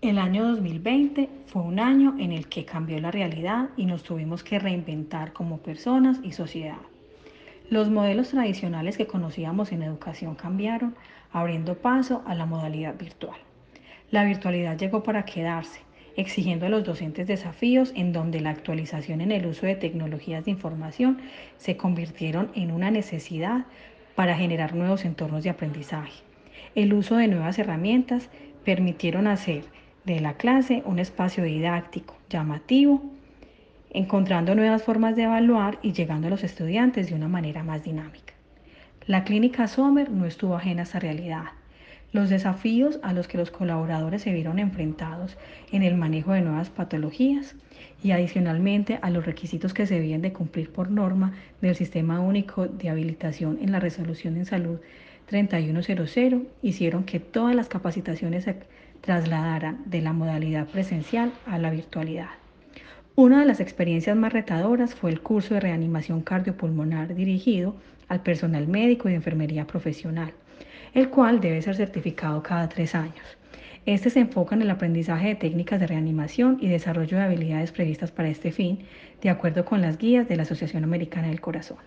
El año 2020 fue un año en el que cambió la realidad y nos tuvimos que reinventar como personas y sociedad. Los modelos tradicionales que conocíamos en educación cambiaron, abriendo paso a la modalidad virtual. La virtualidad llegó para quedarse, exigiendo a los docentes desafíos en donde la actualización en el uso de tecnologías de información se convirtieron en una necesidad para generar nuevos entornos de aprendizaje. El uso de nuevas herramientas permitieron hacer de la clase un espacio didáctico, llamativo, encontrando nuevas formas de evaluar y llegando a los estudiantes de una manera más dinámica. La clínica Sommer no estuvo ajena a esta realidad. Los desafíos a los que los colaboradores se vieron enfrentados en el manejo de nuevas patologías y adicionalmente a los requisitos que se debían de cumplir por norma del Sistema Único de Habilitación en la Resolución en Salud 3100 hicieron que todas las capacitaciones se trasladaran de la modalidad presencial a la virtualidad. Una de las experiencias más retadoras fue el curso de reanimación cardiopulmonar dirigido al personal médico y de enfermería profesional el cual debe ser certificado cada tres años. Este se enfoca en el aprendizaje de técnicas de reanimación y desarrollo de habilidades previstas para este fin, de acuerdo con las guías de la Asociación Americana del Corazón.